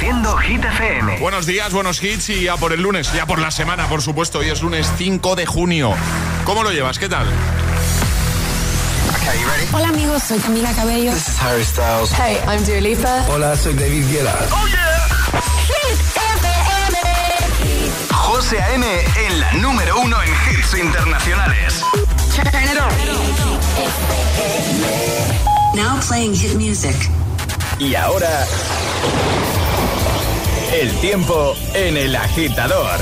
Reproduciendo Hit FM. Buenos días, buenos hits y ya por el lunes, ya por la semana, por supuesto. Hoy es lunes 5 de junio. ¿Cómo lo llevas? ¿Qué tal? Hola amigos, soy Camila Cabello. This is Harry Styles. Hey, I'm Dua Lipa. Hola, soy David Guetta. ¡Oh, yeah! José A.M. en la número uno en hits internacionales. Now playing hit music. Y ahora... El tiempo en el agitador.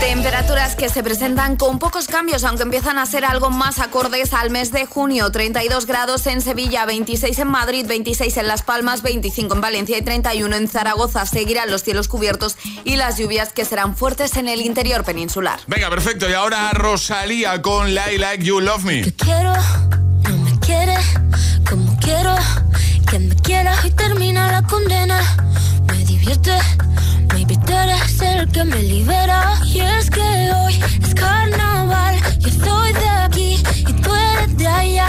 Temperaturas que se presentan con pocos cambios, aunque empiezan a ser algo más acordes al mes de junio. 32 grados en Sevilla, 26 en Madrid, 26 en Las Palmas, 25 en Valencia y 31 en Zaragoza. Seguirán los cielos cubiertos y las lluvias que serán fuertes en el interior peninsular. Venga, perfecto. Y ahora Rosalía con Like Like You Love Me. Que quiero, no me quiere, como quiero que me quieras y termina la condena. Me divierte Maybe tú eres el que me libera. Y es que hoy es carnaval. Yo estoy de aquí y tú eres de allá.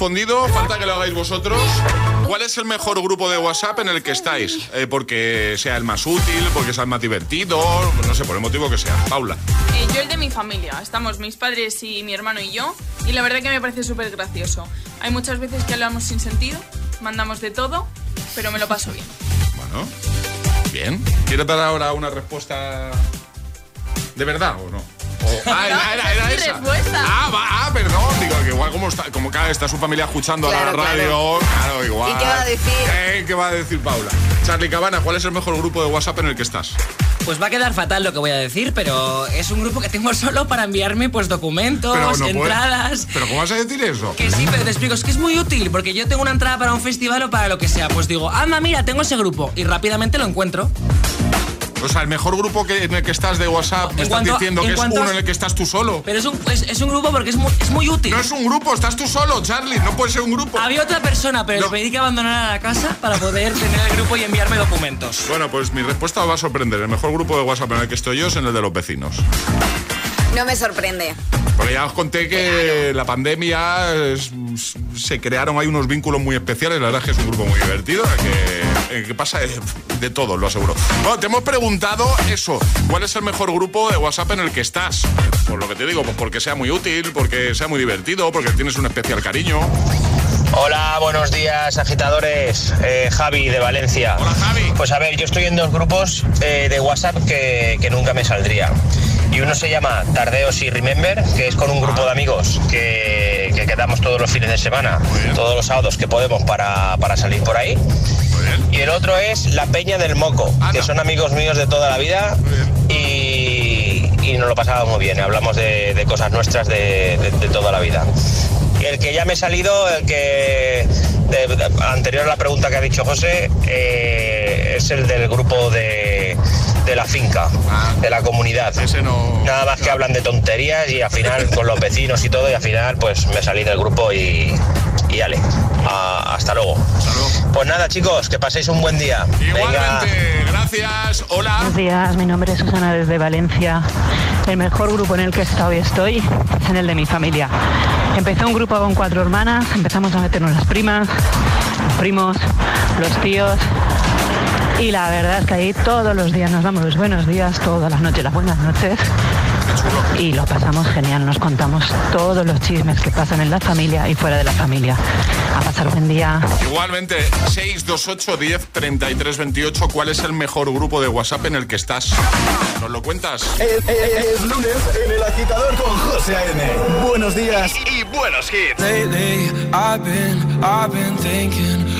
Respondido, falta que lo hagáis vosotros. ¿Cuál es el mejor grupo de WhatsApp en el que estáis? Eh, porque sea el más útil, porque sea el más divertido, no sé, por el motivo que sea. Paula. Eh, yo el de mi familia. Estamos mis padres y mi hermano y yo. Y la verdad que me parece súper gracioso. Hay muchas veces que hablamos sin sentido, mandamos de todo, pero me lo paso bien. Bueno, bien. ¿Quieres dar ahora una respuesta de verdad o no? Ah, era, era, era esa es mi esa. respuesta. Ah, va- ah, perdón. Digo que igual como está, como cada está su familia escuchando Claro, la radio, claro, igual. ¿Y qué va a decir? Eh, ¿Qué va a decir Paula? Charlie Cabana, ¿cuál es el mejor grupo de WhatsApp en el que estás? Pues va a quedar fatal lo que voy a decir, pero es un grupo que tengo solo para enviarme pues documentos, Pero no puedes- entradas. ¿Pero cómo vas a decir eso? Que sí, pero te explico, es que es muy útil, porque yo tengo una entrada para un festival o para lo que sea, pues digo, anda, mira, tengo ese grupo, y rápidamente lo encuentro. O sea, el mejor grupo que, en el que estás de WhatsApp, me a- diciendo en que es a- uno en el que estás tú solo. Pero es un, es, es un grupo porque es muy, es muy útil. No es un grupo, estás tú solo, Charlie. No puede ser un grupo. Había otra persona, pero No. le pedí que abandonara la casa para poder tener el grupo y enviarme documentos. Bueno, pues mi respuesta os va a sorprender. El mejor grupo de WhatsApp en el que estoy yo es en el de los vecinos. No me sorprende. Porque ya os conté que la pandemia es- se crearon ahí unos vínculos muy especiales. La verdad es que es un grupo muy divertido. que que pasa de, de todo, lo aseguro. Bueno, te hemos preguntado eso. ¿Cuál es el mejor grupo de WhatsApp en el que estás? Por lo que te digo, pues porque sea muy útil, porque sea muy divertido, porque tienes un especial cariño. Hola, buenos días, agitadores. Eh, Javi de Valencia. Hola, Javi. Pues a ver, yo estoy en dos grupos eh, de WhatsApp que, que nunca me saldría. Y uno se llama Tardeos y Remember, que es con un grupo de amigos que, que quedamos todos los fines de semana, todos los sábados que podemos para, para salir por ahí. Y el otro es La Peña del Moco, que son amigos míos de toda la vida y, y nos lo pasamos muy bien. Hablamos de, de cosas nuestras de, de- de toda la vida. El que ya me he salido, el que de- de- anterior a la pregunta que ha dicho José, eh, es el del grupo de, de la finca, Ah. de la comunidad. Ese no. Nada más que hablan de tonterías y al final con los vecinos y todo y al final pues me salí del grupo y, y ale. Ah, hasta luego. Hasta luego. Pues nada chicos, que paséis un buen día. Venga. Igualmente, gracias. Hola. Buenos días, mi nombre es Susana desde Valencia. El mejor grupo en el que he estado y estoy es en el de mi familia. Empecé un grupo con cuatro hermanas, empezamos a meternos las primas, los primos, los tíos. Y la verdad es que ahí todos los días nos damos los buenos días, todas las noches las buenas noches. Y lo pasamos genial, nos contamos todos los chismes que pasan en la familia y fuera de la familia. A pasar buen día. Igualmente, 628 10 33 28. ¿Cuál es el mejor grupo de WhatsApp en el que estás? ¿Nos lo cuentas? Es, es- es lunes en el agitador con José A.M. Buenos días y buenos hits. Lately, I've been, I've been thinking.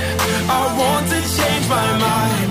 My mind,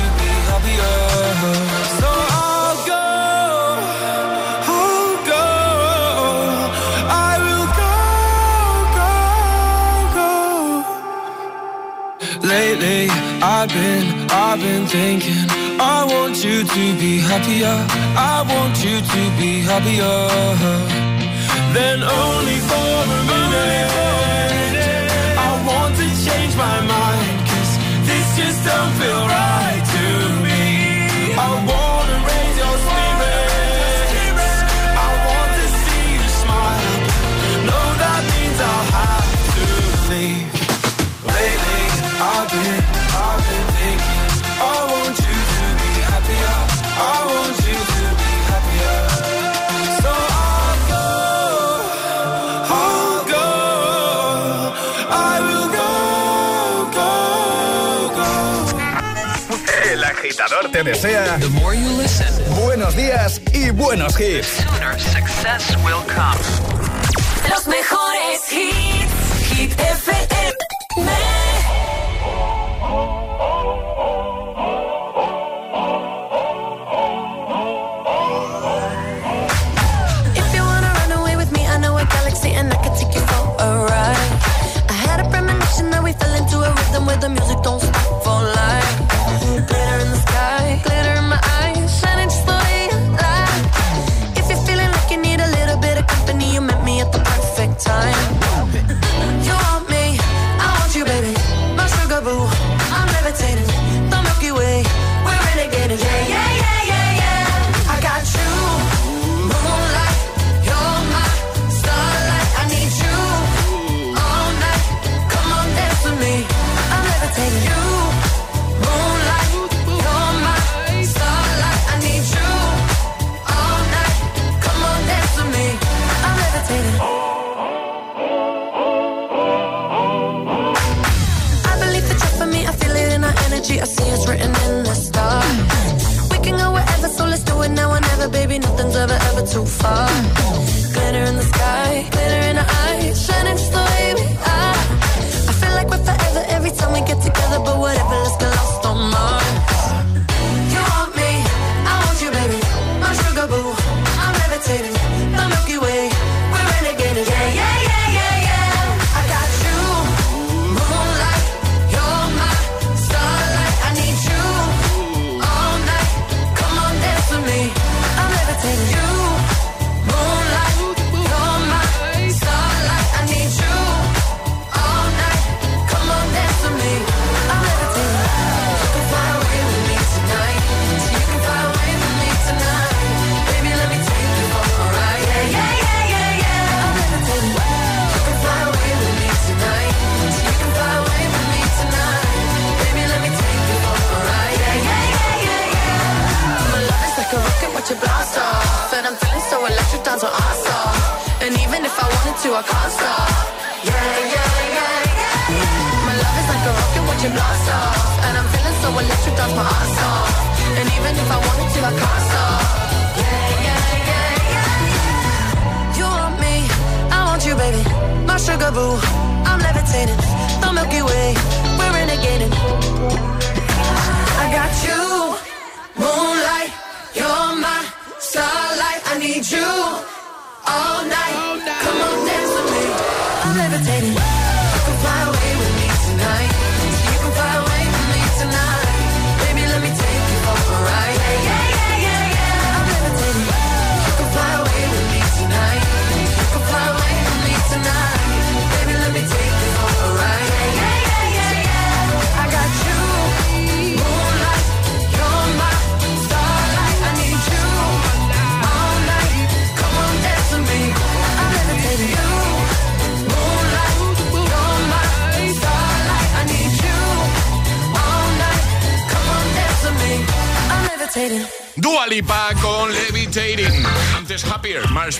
I've been, I've been thinking I want you to be happier I want you to be happier then only for a minute. I want to change my mind, cause this just don't feel right agitador te desea The more you listen, buenos días y buenos hits. sooner success will come. Los mejores hits, Hit FM.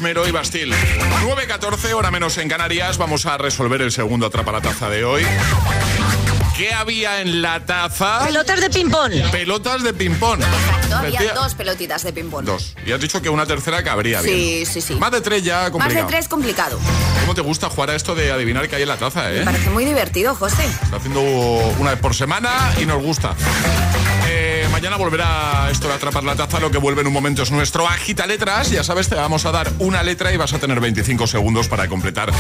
Esmero y Bastil. 9.14, hora menos en Canarias. Vamos a resolver el segundo atrapa la taza de hoy. ¿Qué había en la taza? Pelotas de ping-pong. Pelotas de ping-pong. Exacto, había dos pelotitas de ping-pong. Dos. Y has dicho que una tercera cabría sí, bien. Sí, sí, sí. Más de tres ya complicado. Más de tres complicado. ¿Cómo te gusta jugar a esto de adivinar qué hay en la taza, eh? Me parece muy divertido, José. Está haciendo una vez por semana y nos gusta mañana volverá esto de atrapar la taza, lo que vuelve en un momento es nuestro agita letras. Ya sabes, te vamos a dar una letra y vas a tener 25 segundos para completar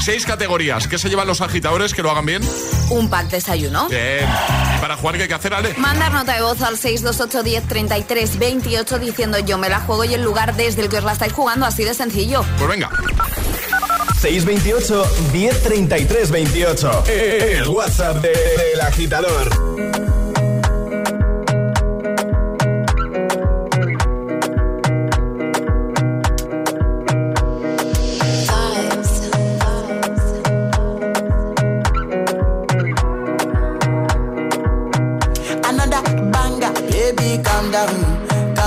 seis categorías. ¿Qué se llevan los agitadores que lo hagan bien? Un pack desayuno. Bien. Para jugar qué hay que hacer, Ale? Mandar nota de voz al 628 10 33 28 diciendo yo me la juego y el lugar desde el que os la estáis jugando, así de sencillo. Pues venga. 628 1033 28. El WhatsApp del de, de agitador.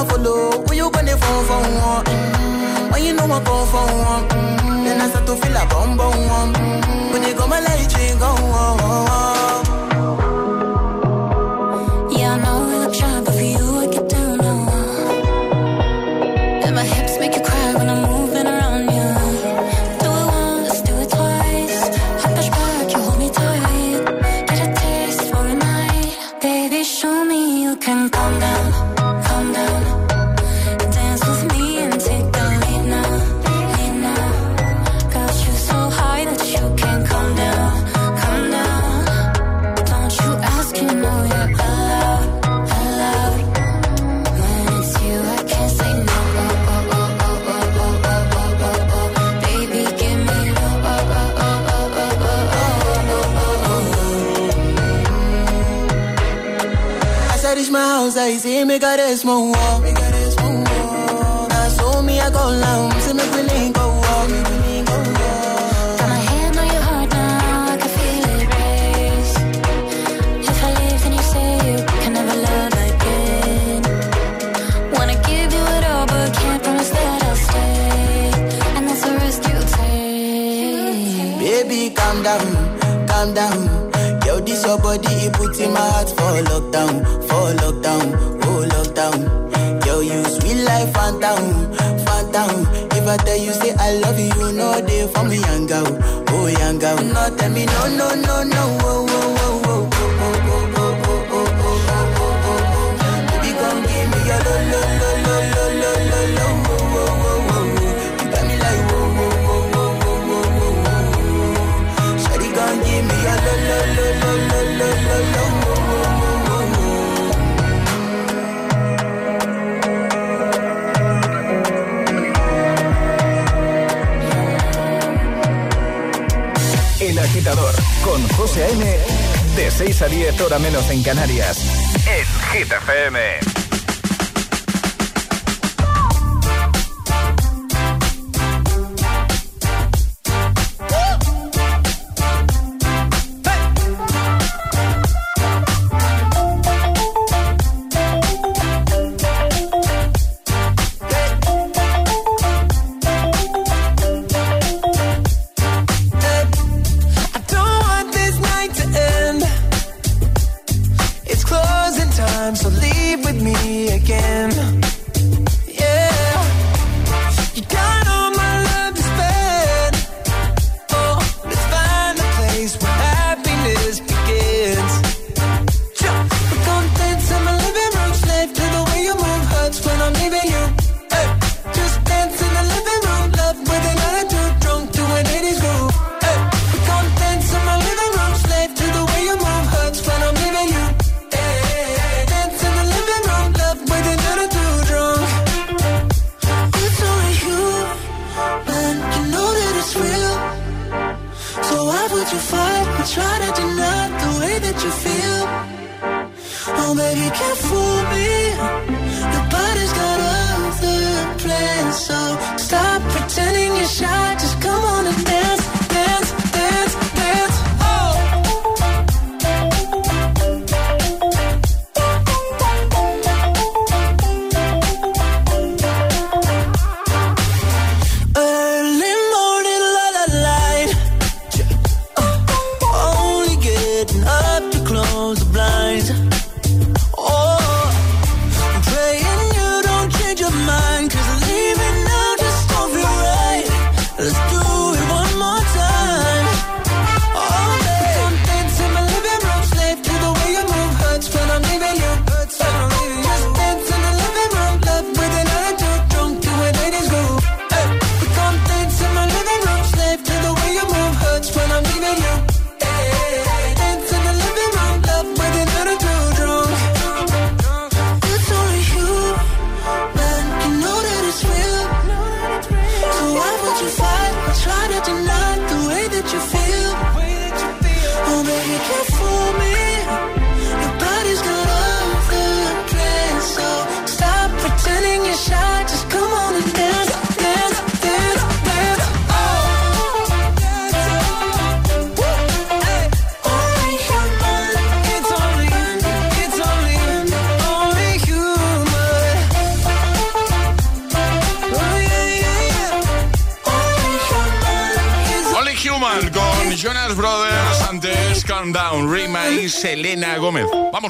wan follow Who you gonna phone for one? Mm-hmm. When you know I come for one. Mm. Then I start to feel a bum bum one. Mm. When you go my light, go on Smoke. en Canarias. Es Hit FM.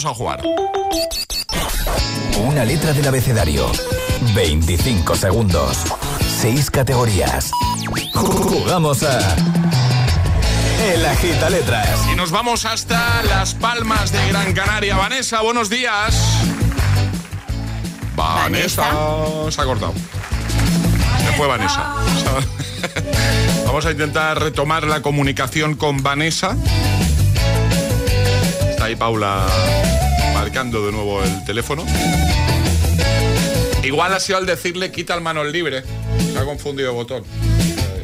Vamos a jugar. Una letra del abecedario. 25 segundos. 6 categorías. Jugamos a. El Agita Letras. Y nos vamos hasta Las Palmas de Gran Canaria. Vanessa, buenos días. Vanessa. Se ha cortado. Se fue Vanessa. Vamos a intentar retomar la comunicación con Vanessa. Ahí Paula marcando de nuevo el teléfono. Igual ha sido al decirle quita el manos libre. Se ha confundido el botón.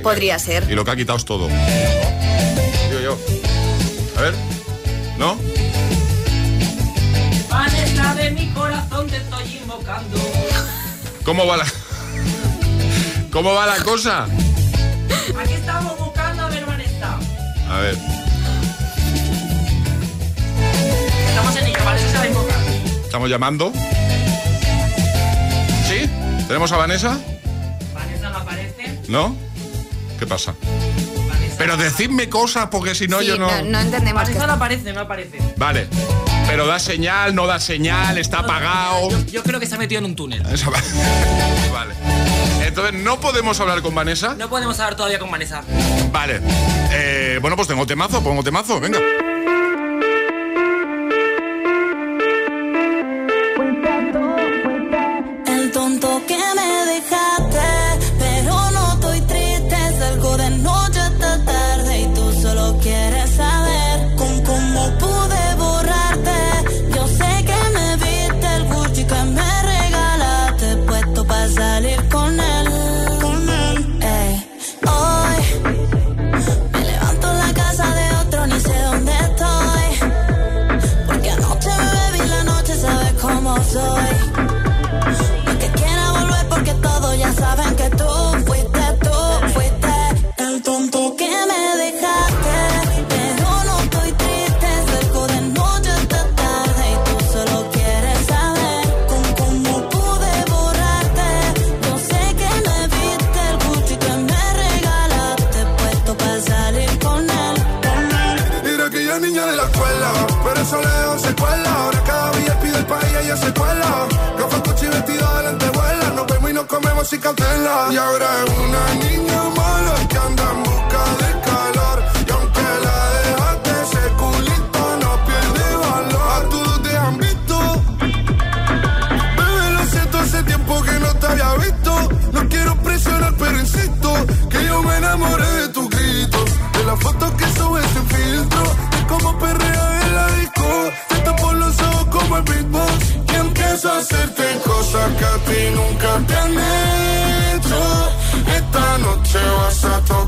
Podría ser. Y lo que ha quitado es todo. Digo yo. A ver. ¿No? Vanessa de mi corazón te estoy invocando. ¿Cómo va la... ¿Cómo va la cosa? Estamos llamando. ¿Sí? ¿Tenemos a Vanessa? Vanessa no aparece. ¿No? ¿Qué pasa? Pero decidme cosas porque si no Sí, yo no... no, no entendemos. Vanessa que- no aparece, no aparece. Vale. Pero da señal, no da señal, está apagado. Yo, yo creo que se ha metido en un túnel. Vale. Entonces, ¿no podemos hablar con Vanessa? No podemos hablar todavía con Vanessa. Vale. Eh, bueno, pues tengo temazo, pongo temazo, venga. Y ahora es una niña mala que anda en busca de calor. Y aunque la dejaste, ese culito no pierde valor. A todos te han visto. Bebé, lo siento, hace tiempo que no te había visto. No quiero presionar, pero insisto que yo me enamoré de tu grito. De las fotos que subes sin filtro. De cómo perrea en la disco. Te tapo los ojos como el beatbox. Y empiezo a hacerte cosas que a ti nunca te han. Esta noche vas a tocar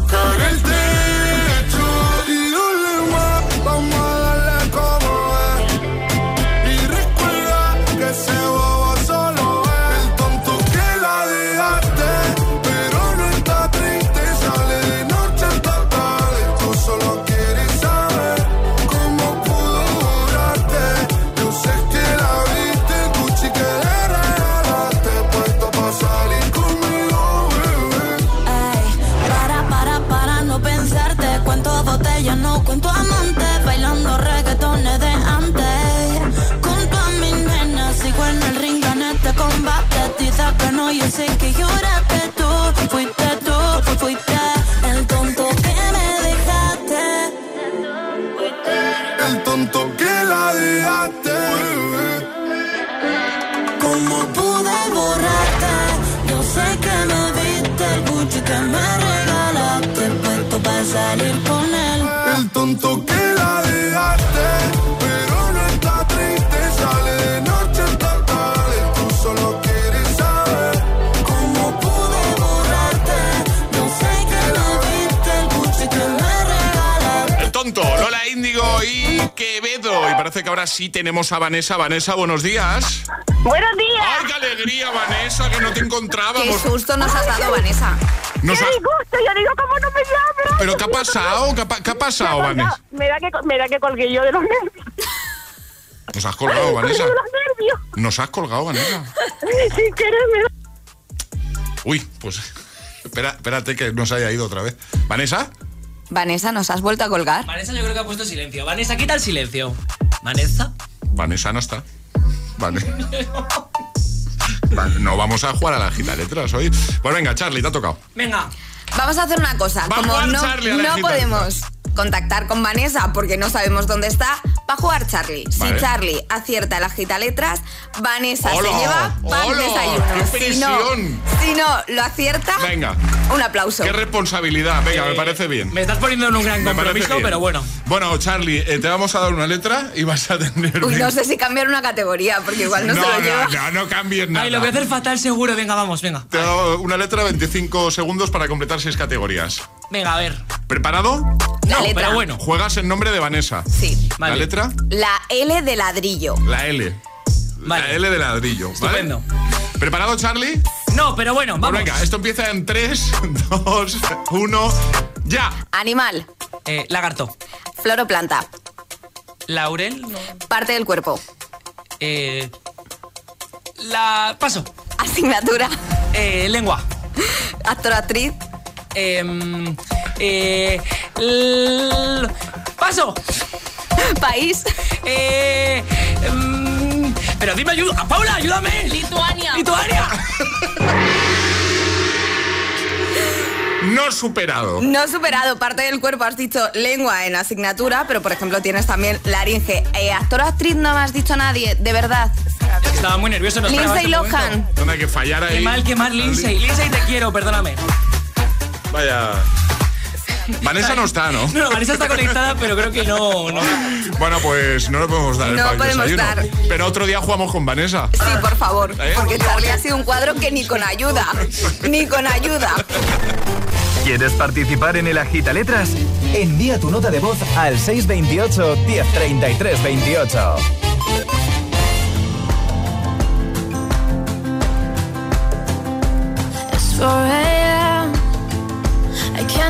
que ahora sí tenemos a Vanessa. Vanessa, buenos días. Buenos días. ¡Ay, qué alegría, Vanessa, que no te Qué encontrábamos! susto nos has dado, Vanessa. Nos Qué ha- disgusto, yo digo, ¿cómo no me llamas? ¿Pero qué ha pasado? ¿Qué ha, qué ha pasado, Vanessa? Me da que, me da que colgué yo de los nervios. Nos has colgado, Vanessa. De los nervios. Nos has colgado, Vanessa. Sin querer, me da- Uy, pues espera, espérate que nos haya ido otra vez. ¿Vanessa? Vanessa, ¿nos has vuelto a colgar? Vanessa yo creo que ha puesto silencio. Vanessa, quita el silencio. Vanessa. Vanessa no está. Vale. Vale, No vamos a jugar a la gita letras hoy. Pues venga, Charlie, te ha tocado. Venga. Vamos a hacer una cosa. Va a Como jugar no, Charlie a la no podemos contactar con Vanessa porque no sabemos dónde está, va a jugar Charlie. Vale. Si Charlie acierta la gita letras, Vanessa ¡Hola! se lleva pack ¡Hola! desayuno. ¡Qué Si no, si no lo acierta, Venga, un aplauso. qué responsabilidad. Venga, me parece bien. Me estás poniendo en un gran compromiso, pero bueno. Bueno, Charlie, eh, te vamos a dar una letra y vas a tener. Uy, no sé si cambiar una categoría porque igual no, no, se lo lleva. no, no, no cambies nada. Ay, lo voy a hacer fatal seguro. Venga, vamos, venga. Te he dado una letra, 25 segundos para completar seis categorías. Venga, a ver. ¿Preparado? La No, letra. pero bueno. Juegas en nombre de Vanessa. Sí. Vale. ¿La letra? La L de ladrillo. La L. Vale. La L de ladrillo. ¿vale? Estupendo. ¿Preparado, Charlie? No, pero bueno, Pues vamos. venga, esto empieza en 3, 2, 1, ya. Animal. Eh, lagarto. Flor o planta. Laurel. no. Parte del cuerpo. Eh, la. Paso. Asignatura. Eh, lengua. Actor actriz. Em, eh, paso. País. Eh, em, pero dime ayuda. Paula, ayúdame. Lituania. Lituania. No superado. No superado parte del cuerpo, has dicho lengua en asignatura, pero por ejemplo tienes también laringe. Eh, actor o actriz no me has dicho nadie, de verdad. Estaba muy nervioso. No Lindsay este. Lohan. Hay que fallar ahí. Qué mal, qué mal, Lindsay. Lindsay, te quiero, perdóname. Vaya. Vanessa no está, ¿no? No, Vanessa está conectada, pero creo que no. no. Bueno, pues no le podemos dar el No pack podemos desayuno. dar. Pero otro día jugamos con Vanessa. Sí, por favor, ¿Eh? porque Charlie ha sido un cuadro que ni con ayuda, ni con ayuda. ¿Quieres participar en el Agita Letras? Envía tu nota de voz al 628 1033 28. It's 4 a.m. I can't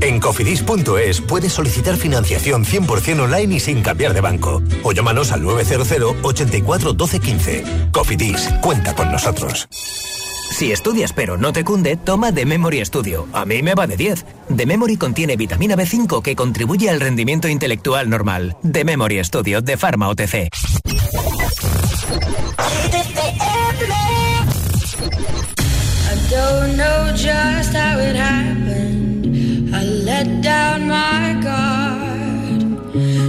En cofidis.es puedes solicitar financiación 100% online y sin cambiar de banco. O llámanos al 900 84 12 15. Cofidis, cuenta con nosotros. Si estudias pero no te cunde, toma The Memory Studio. A mí me va de 10. The Memory contiene vitamina B5 que contribuye al rendimiento intelectual normal. The Memory Studio de Pharma OTC. I don't know just how it happened. Let down my guard.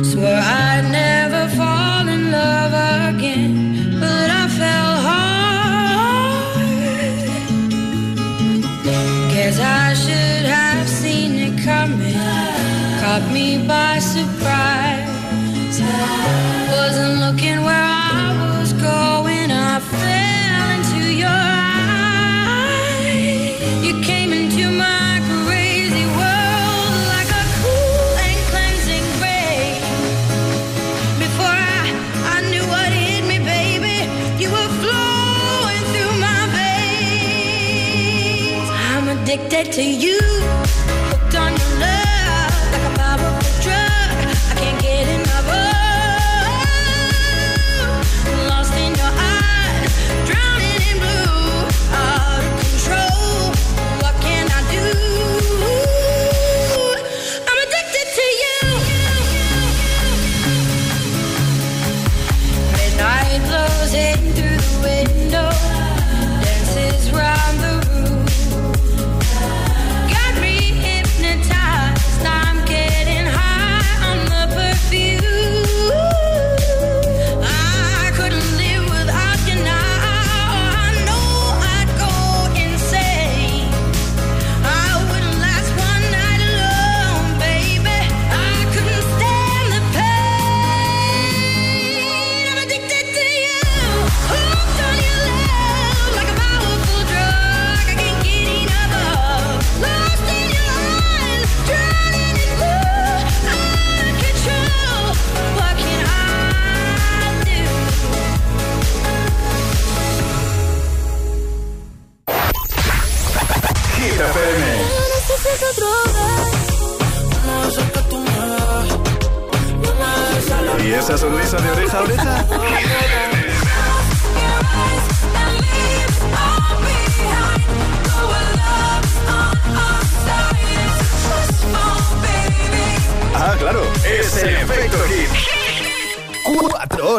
Swore I'd never fall in love again, but I fell hard. Guess I should have seen it coming. Caught me by surprise. Wasn't looking where I'm addicted to you,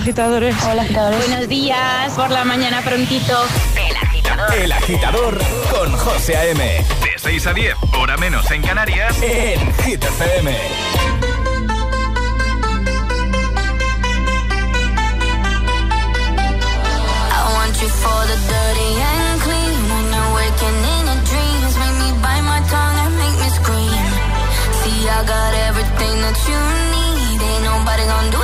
agitadores. Hola, agitadores. Buenos días, por la mañana prontito. El agitador. El agitador con José A.M. De 6 a 10, hora menos en Canarias, en Hit FM. I want you for the dirty and clean. When you're waking in your dreams, make me bite my tongue and make me scream. See, I got everything that you need. Ain't nobody gonna do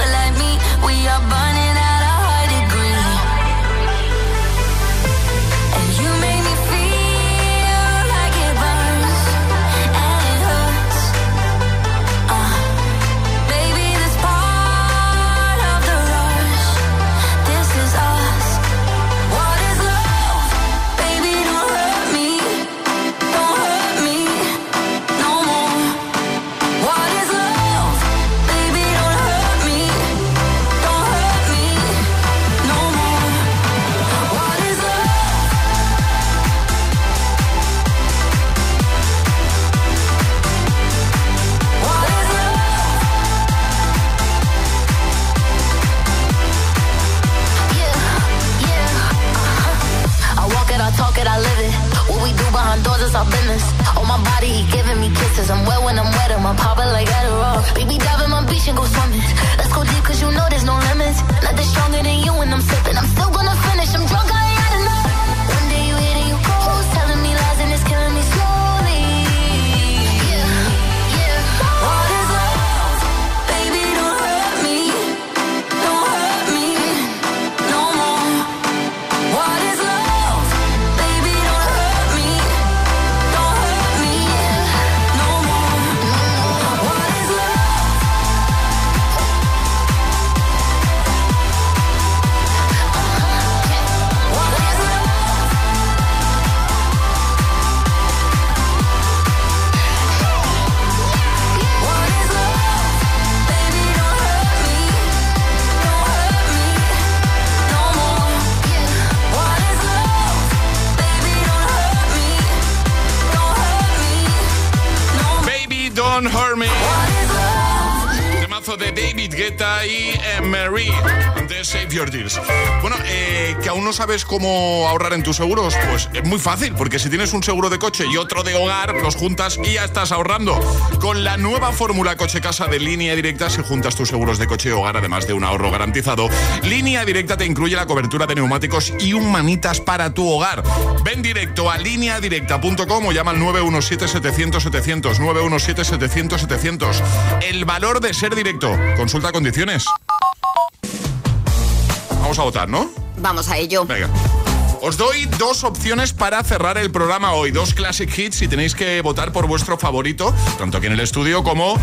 body, he giving me kisses. I'm wet when I'm Your. Bueno, eh, que aún no sabes cómo ahorrar en tus seguros, pues es muy fácil, porque si tienes un seguro de coche y otro de hogar, los juntas y ya estás ahorrando. Con la nueva fórmula coche-casa de línea directa, si juntas tus seguros de coche y hogar, además de un ahorro garantizado, línea directa te incluye la cobertura de neumáticos y un manitas para tu hogar. Ven directo a lineadirecta.com o llama al 917-700-700. 917-700-700. El valor de ser directo. Consulta condiciones. Vamos a votar, ¿no? Vamos a ello. Venga. Os doy dos opciones para cerrar el programa hoy, dos classic hits y tenéis que votar por vuestro favorito, tanto aquí en el estudio como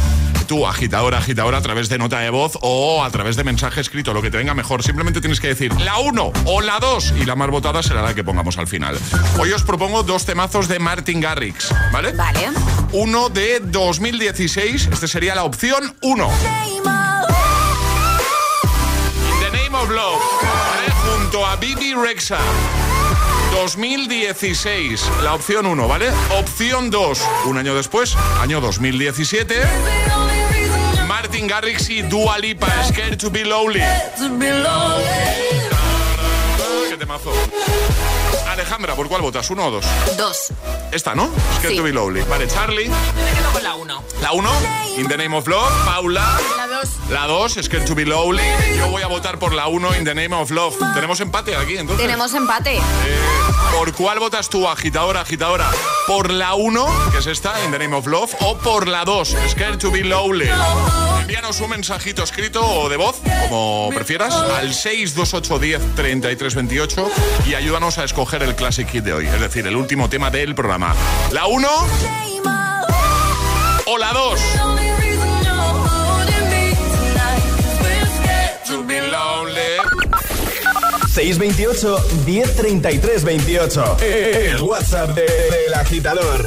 tú, agitadora, agitadora, a través de nota de voz o a través de mensaje escrito, lo que te venga mejor. Simplemente tienes que decir la 1 o la 2 y la más votada será la que pongamos al final. Hoy os propongo dos temazos de Martin Garrix, ¿vale? Vale. Uno de 2016, este sería la opción 1. Of Love, ¿vale? junto a Bibi Rexa. 2016, la opción 1, ¿vale? Opción 2, un año después, año 2017. Martin Garrix y Dua Lipa, Scared to be Lonely. ¿Qué temazo? Alejandra, ¿por cuál votas? ¿Uno o dos? Dos. Esta, ¿no? Scared Sí. to be Lonely. Vale, Charlie. Me quedo con la 1. La 1, In the Name of Love. Paula. La 2. La 2, Scared to be Lonely. Yo voy a votar por la 1, In the Name of Love. Tenemos empate aquí, entonces. Tenemos empate. Eh, ¿Por cuál votas tú, agitadora, agitadora? ¿Por la 1, que es esta, In the Name of Love, o por la 2, Scared to be Lonely? Envíanos un mensajito escrito o de voz, como prefieras, al 62810 3328 y ayúdanos a escoger el Classic Hit de hoy, es decir, el último tema del programa. ¿La 1 o la 2? To be lonely. 628 1033 28. El WhatsApp de- del agitador.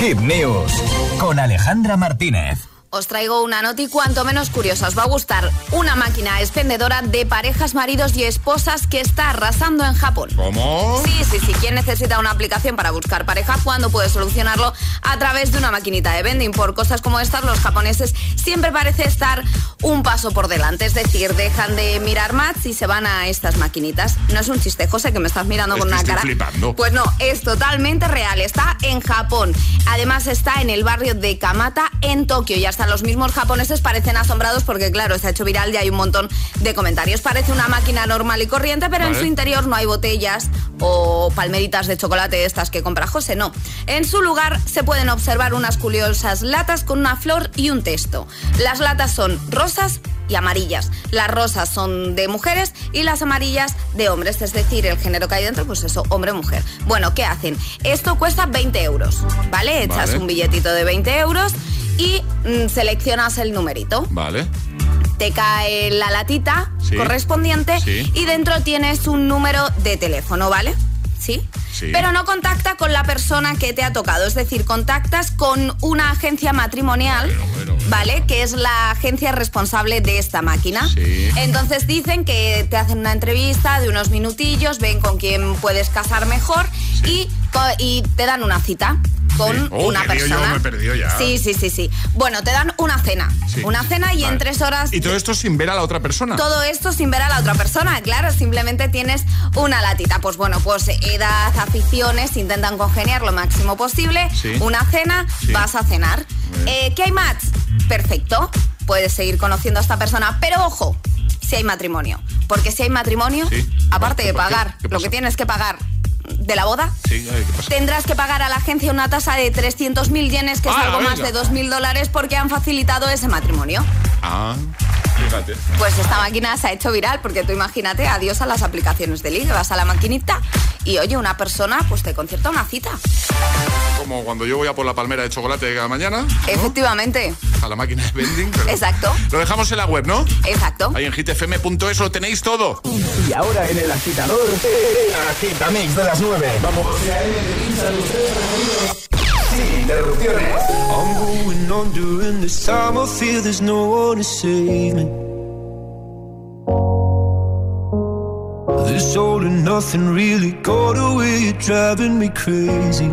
Hit News con Alejandra Martínez. Os traigo una noti cuanto menos curiosa. Os va a gustar una máquina expendedora de parejas, maridos y esposas que está arrasando en Japón. ¿Cómo? Sí, sí, sí. ¿Quién necesita una aplicación para buscar pareja? ¿Cuándo puede solucionarlo? A través de una maquinita de vending. Por cosas como estas, los japoneses siempre parece estar un paso por delante. Es decir, dejan de mirar más y se van a estas maquinitas. No es un chiste, José, que me estás mirando Es con que una estoy cara. flipando. Pues no, es totalmente real. Está en Japón. Además está en el barrio de Kamata, en Tokio. Y hasta los mismos japoneses parecen asombrados porque, claro, se ha hecho viral y hay un montón de comentarios. Parece una máquina normal y corriente, pero en su interior no hay botellas o palmeritas de chocolate estas que compra José, no. En su lugar se pueden observar unas curiosas latas con una flor y un texto. Las latas son rosas y amarillas. Las rosas son de mujeres y las amarillas de hombres, es decir, el género que hay dentro, pues eso, hombre-mujer. Bueno, ¿qué hacen? Esto cuesta 20 euros, ¿vale? Echas Vale. un billetito de 20 euros y mm, seleccionas el numerito. Vale. Te cae la latita Sí. correspondiente Sí. y dentro tienes un número de teléfono, ¿vale? ¿Sí? Sí. Pero no contacta con la persona que te ha tocado, es decir, contactas con una agencia matrimonial, ¿vale? Que es la agencia responsable de esta máquina. Entonces dicen que te hacen una entrevista de unos minutillos, ven con quién puedes casar mejor y, y te dan una cita con Oh, una lío, yo persona. me ya. Sí, sí, sí, sí. Bueno, te dan una cena. Sí. Una cena y Vale. en tres horas Y todo esto sin ver a la otra persona. todo esto sin ver a la otra persona, claro, simplemente tienes una latita. Pues bueno, pues edad, aficiones, intentan congeniar lo máximo posible. Sí. Una cena, vas a cenar. Eh, ¿Qué hay match? Perfecto, puedes seguir conociendo a esta persona, pero ojo, si hay matrimonio. Porque si hay matrimonio, aparte de pagar ¿Qué lo que tienes que pagar de la boda, Sí, ¿qué pasa? tendrás que pagar a la agencia una tasa de 300.000 yenes, que es Ah, algo más de 2.000 dólares, porque han facilitado ese matrimonio. Ah, fíjate. Pues esta máquina se ha hecho viral porque tú imagínate, adiós a las aplicaciones de ligue, vas a la maquinita y oye, una persona pues te concierta una cita. Como cuando yo voy a por la palmera de chocolate cada mañana, Efectivamente, a la máquina de vending. pero- exacto, Lo dejamos en la web, ¿no? exacto. Ahí en hitfm.es lo tenéis todo. Y ahora en el agitador, el agitamix de las 9. Vamos. Sin interrupciones. I'm going under, and this time I feel there's no one to save me. This all and nothing really got away, you're driving me crazy.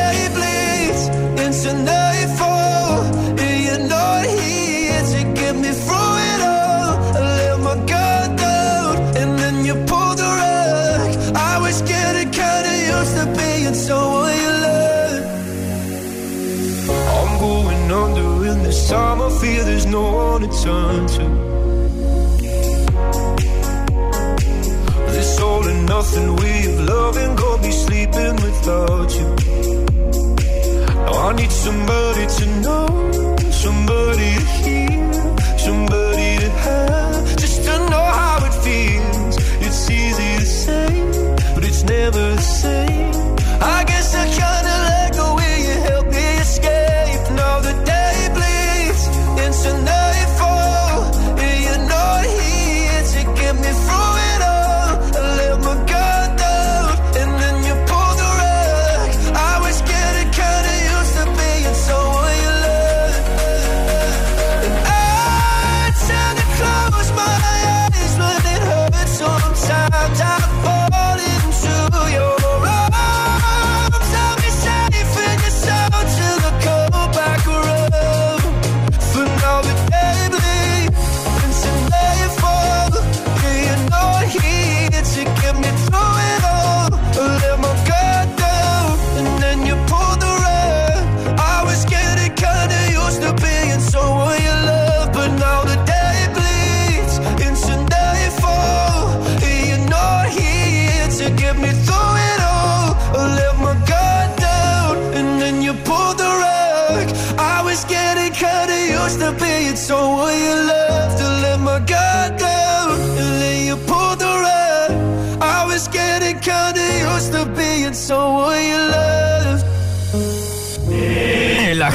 no one to turn to. This all and nothing of loving got be sleeping without you. Now I need somebody to know, somebody to hear, somebody to have, just to know how it feels. It's easy to say, but it's never the same. I guess I kinda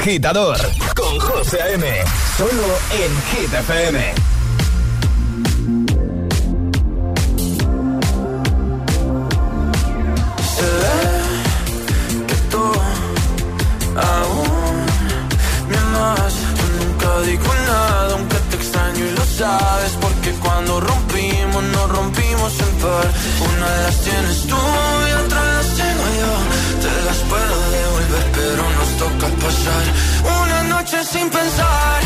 agitador con José A.M. Solo en Hit FM. que tú aún me amas. Yo nunca digo nada, aunque te extraño y lo sabes. Porque cuando rompimos, nos rompimos en par. Una de las tienes tú y otra toca pasar una noche sin pensar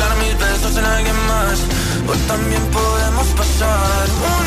O también podemos pasar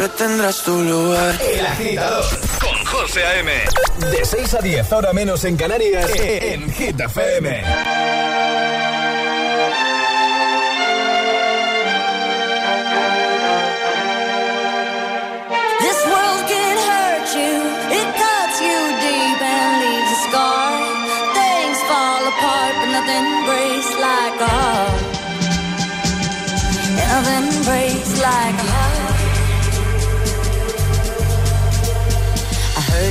siempre tendrás tu lugar. El agitador con José A.M. De 6 a 10, hora menos en Canarias, en Hit FM.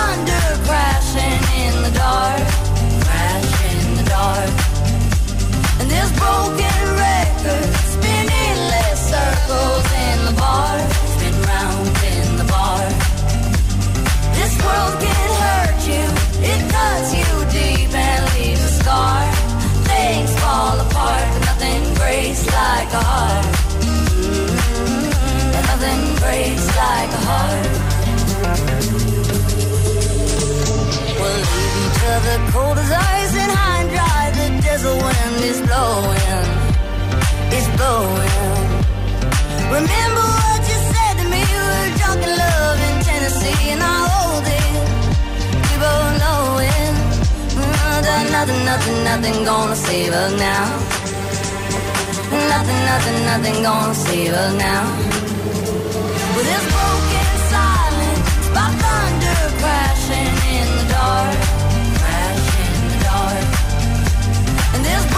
thunder crashing in the dark, crashing in the dark. And this broken record spinning less circles in the bar, spin round in the bar. This world can hurt you, it cuts you deep and leaves a scar. Things fall apart, but nothing breaks like a heart. Mm, and nothing breaks like a heart. Each other cold as ice and high and dry. The desert wind is blowing, it's blowing. Remember what you said to me? We were drunk in love in Tennessee, and I hold it. We both know it. Mm, nothing, nothing, nothing gonna save us now. Nothing, nothing, nothing gonna save us now. With this broken silence, by thunder crashing in the dark,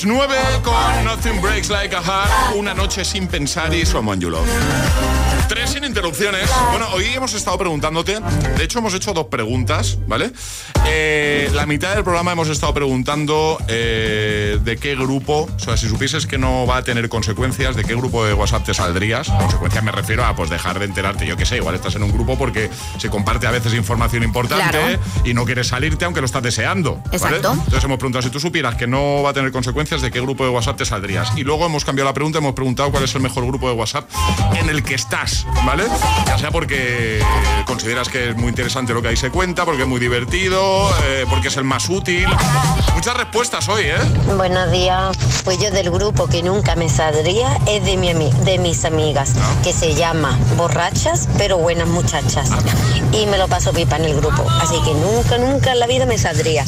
las 9 con Nothing Breaks Like a Heart, una noche sin pensar y Someone You Love. Tres sin interrupciones. Bueno, hoy hemos estado preguntándote, de hecho hemos hecho dos preguntas, ¿vale? Eh, la mitad del programa hemos estado preguntando eh, de qué grupo, o sea, si supieses que no va a tener consecuencias, de qué grupo de WhatsApp te saldrías. Consecuencias me refiero a pues dejar de enterarte, yo qué sé, igual estás en un grupo porque se comparte a veces información importante Claro. y no quieres salirte aunque lo estás deseando. ¿vale? Exacto. Entonces hemos preguntado, si tú supieras que no va a tener consecuencias, ¿de qué grupo de WhatsApp te saldrías? Y luego hemos cambiado la pregunta, hemos preguntado cuál es el mejor grupo de WhatsApp en el que estás, ¿vale? Ya sea porque consideras que es muy interesante lo que ahí se cuenta, porque es muy divertido, eh, porque es el más útil. Muchas respuestas hoy, ¿eh? Buenos días. Pues yo del grupo que nunca me saldría es de, mi ami- de mis amigas, que se llama Borrachas pero buenas muchachas. Y me lo paso pipa en el grupo. Así que nunca, nunca en la vida me saldría.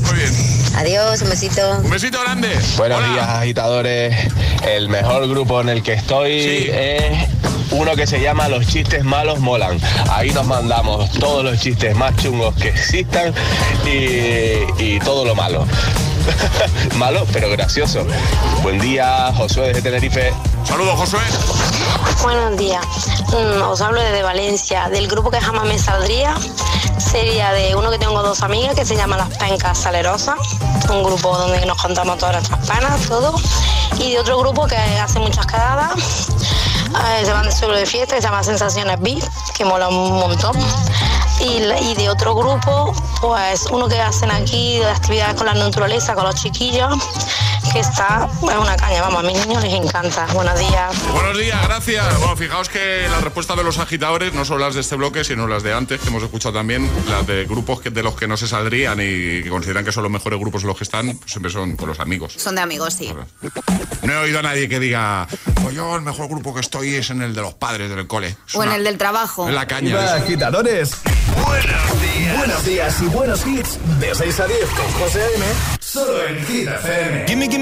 Adiós, un besito. Un besito grande. Buenos días, agitadores. El mejor grupo en el que estoy es uno que se llama Los chistes malos molan. Ahí nos mandamos todos los chistes más chungos que existan y, y todo lo malo. malo, pero gracioso. Buen día, Josué desde Tenerife. Saludos, Josué. Buenos días. Mm, os hablo desde Valencia. Del grupo que jamás me saldría de uno que tengo dos amigas que se llama Las Pencas Salerosas. Un grupo donde nos contamos todas nuestras penas, todo. Y de otro grupo que hace muchas quedadas. eh, se van de suelo de fiesta, que se llama Sensaciones VIP, que mola un montón. Y, y de otro grupo, pues uno que hacen aquí de actividades con la naturaleza, con los chiquillos, que está, es una caña, vamos, a mis niños les encanta. Buenos días. Buenos días, gracias. Bueno, fijaos que las respuestas de los agitadores no son las de este bloque, sino las de antes, que hemos escuchado también, las de grupos que, de los que no se saldrían y que consideran que son los mejores grupos en los que están, pues siempre son con los amigos. Son de amigos, sí. No he oído a nadie que diga, pues yo el mejor grupo que estoy es en el de los padres del cole. Es O en una- el del trabajo. en la caña. Hola, eso. agitadores. Buenos días. Buenos días y buenos hits. De 6 a 10 con José A.M. Solo en Hit FM. Gimme, gimme,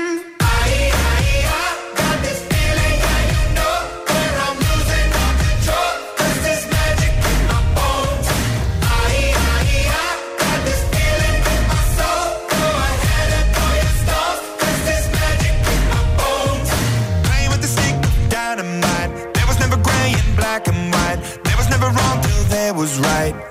Right.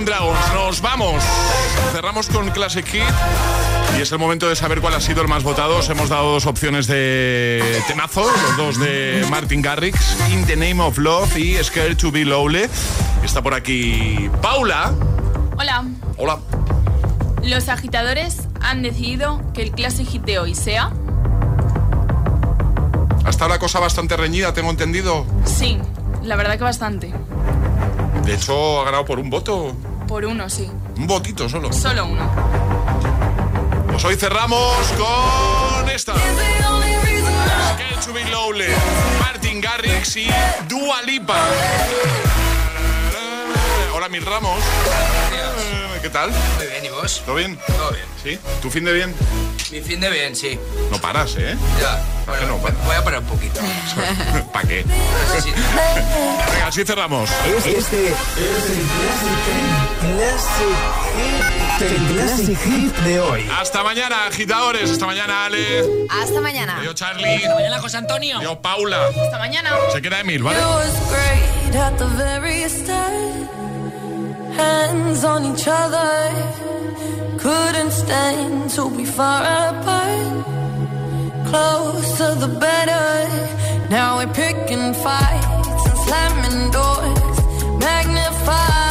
Imagine Dragons. Nos vamos. Cerramos con Classic Hit. Y es el momento de saber cuál ha sido el más votado. Os hemos dado dos opciones de temazo, los dos de Martin Garrix, In the Name of Love y Scared to be Lowly. Está por aquí Paula. Hola. Hola. Los agitadores han decidido que el clase hit de hoy sea. Ha estado la cosa bastante reñida, tengo entendido. Sí, la verdad que bastante. De hecho, ha ganado por un voto. Por uno, sí. Un votito solo. Solo uno. Pues hoy cerramos con esta. Be Lowly. Martin Garrix y Dua Lipa. Hola, mis ramos. ¿Qué tal? Muy bien, ¿y vos? ¿Todo bien? Todo bien. ¿Sí? ¿Tu fin de bien? Mi fin de bien, sí. No paras, ¿eh? Ya. ¿Para Bueno, no? voy a parar un poquito. ¿Para qué? Sí. Venga, así cerramos. Este es el Classic, el Classic Hit de hoy. Hasta mañana, agitadores. Hasta mañana, Ale. Hasta mañana. Adiós, Charlie. Hasta mañana, José Antonio. Adiós, Paula. Hasta mañana. Se queda Emil, ¿vale? Hands on each other. Couldn't stand to be far apart. Closer the better. Now we're picking fights and slamming doors. Magnifying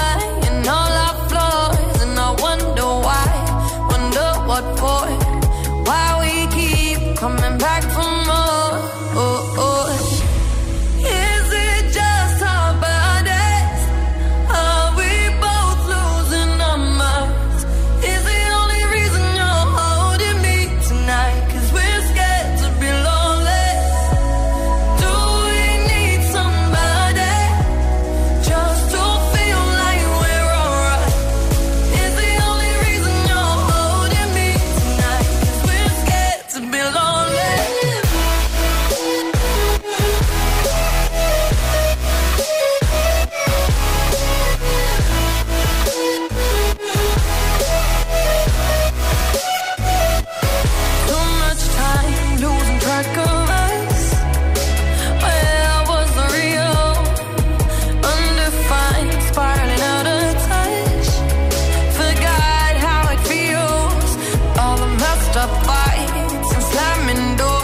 stop fights and slamming doors